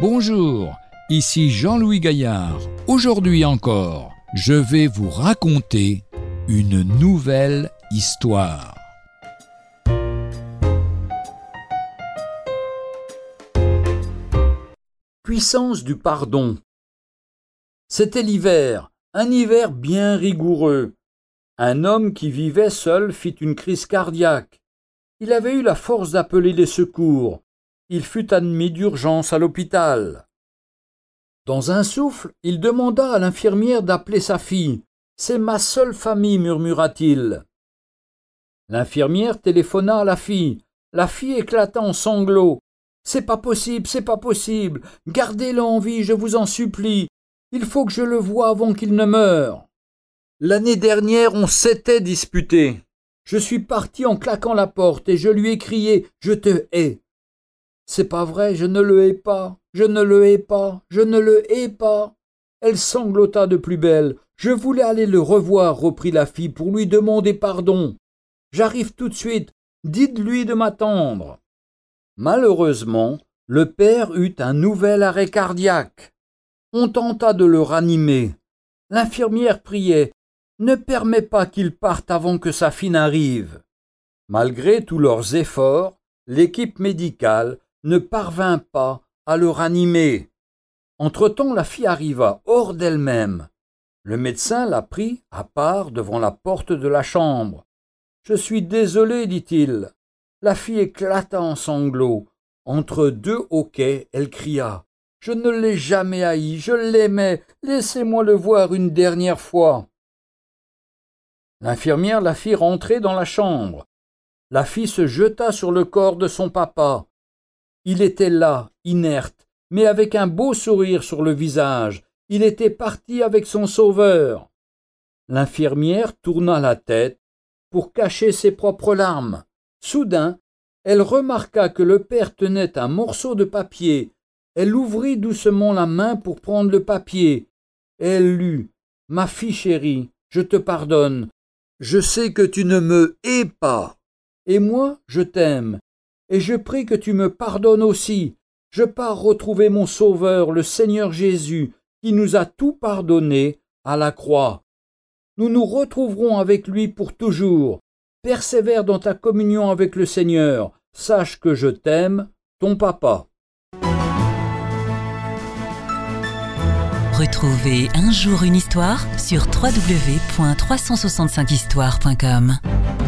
Bonjour, ici Jean-Louis Gaillard. Aujourd'hui encore, je vais vous raconter une nouvelle histoire. Puissance du pardon. C'était l'hiver, un hiver bien rigoureux. Un homme qui vivait seul fit une crise cardiaque. Il avait eu la force d'appeler les secours. Il fut admis d'urgence à l'hôpital. Dans un souffle, il demanda à l'infirmière d'appeler sa fille. C'est ma seule famille, murmura-t-il. L'infirmière téléphona à la fille. La fille éclata en sanglots. C'est pas possible, c'est pas possible. Gardez-le en vie, je vous en supplie. Il faut que je le voie avant qu'il ne meure. L'année dernière, on s'était disputé. Je suis parti en claquant la porte et je lui ai crié Je te hais. C'est pas vrai, je ne le hais pas, je ne le hais pas, je ne le hais pas. Elle sanglota de plus belle. Je voulais aller le revoir, reprit la fille, pour lui demander pardon. J'arrive tout de suite. Dites-lui de m'attendre. Malheureusement, le père eut un nouvel arrêt cardiaque. On tenta de le ranimer. L'infirmière priait. Ne permets pas qu'il parte avant que sa fille n'arrive. Malgré tous leurs efforts, l'équipe médicale ne parvint pas à le ranimer. Entre-temps, la fille arriva hors d'elle-même. Le médecin la prit à part devant la porte de la chambre. Je suis désolé, dit-il. La fille éclata en sanglots. Entre deux hoquets, elle cria. Je ne l'ai jamais haï, je l'aimais, laissez-moi le voir une dernière fois. L'infirmière la fit rentrer dans la chambre. La fille se jeta sur le corps de son papa. Il était là, inerte, mais avec un beau sourire sur le visage. Il était parti avec son sauveur. L'infirmière tourna la tête pour cacher ses propres larmes. Soudain, elle remarqua que le père tenait un morceau de papier. Elle ouvrit doucement la main pour prendre le papier. Elle lut. Ma fille chérie, je te pardonne. Je sais que tu ne me hais pas. Et moi, je t'aime. Et je prie que tu me pardonnes aussi. Je pars retrouver mon Sauveur, le Seigneur Jésus, qui nous a tout pardonné à la croix. Nous nous retrouverons avec lui pour toujours. Persévère dans ta communion avec le Seigneur. Sache que je t'aime, ton papa. Retrouvez un jour une histoire sur www.365histoire.com.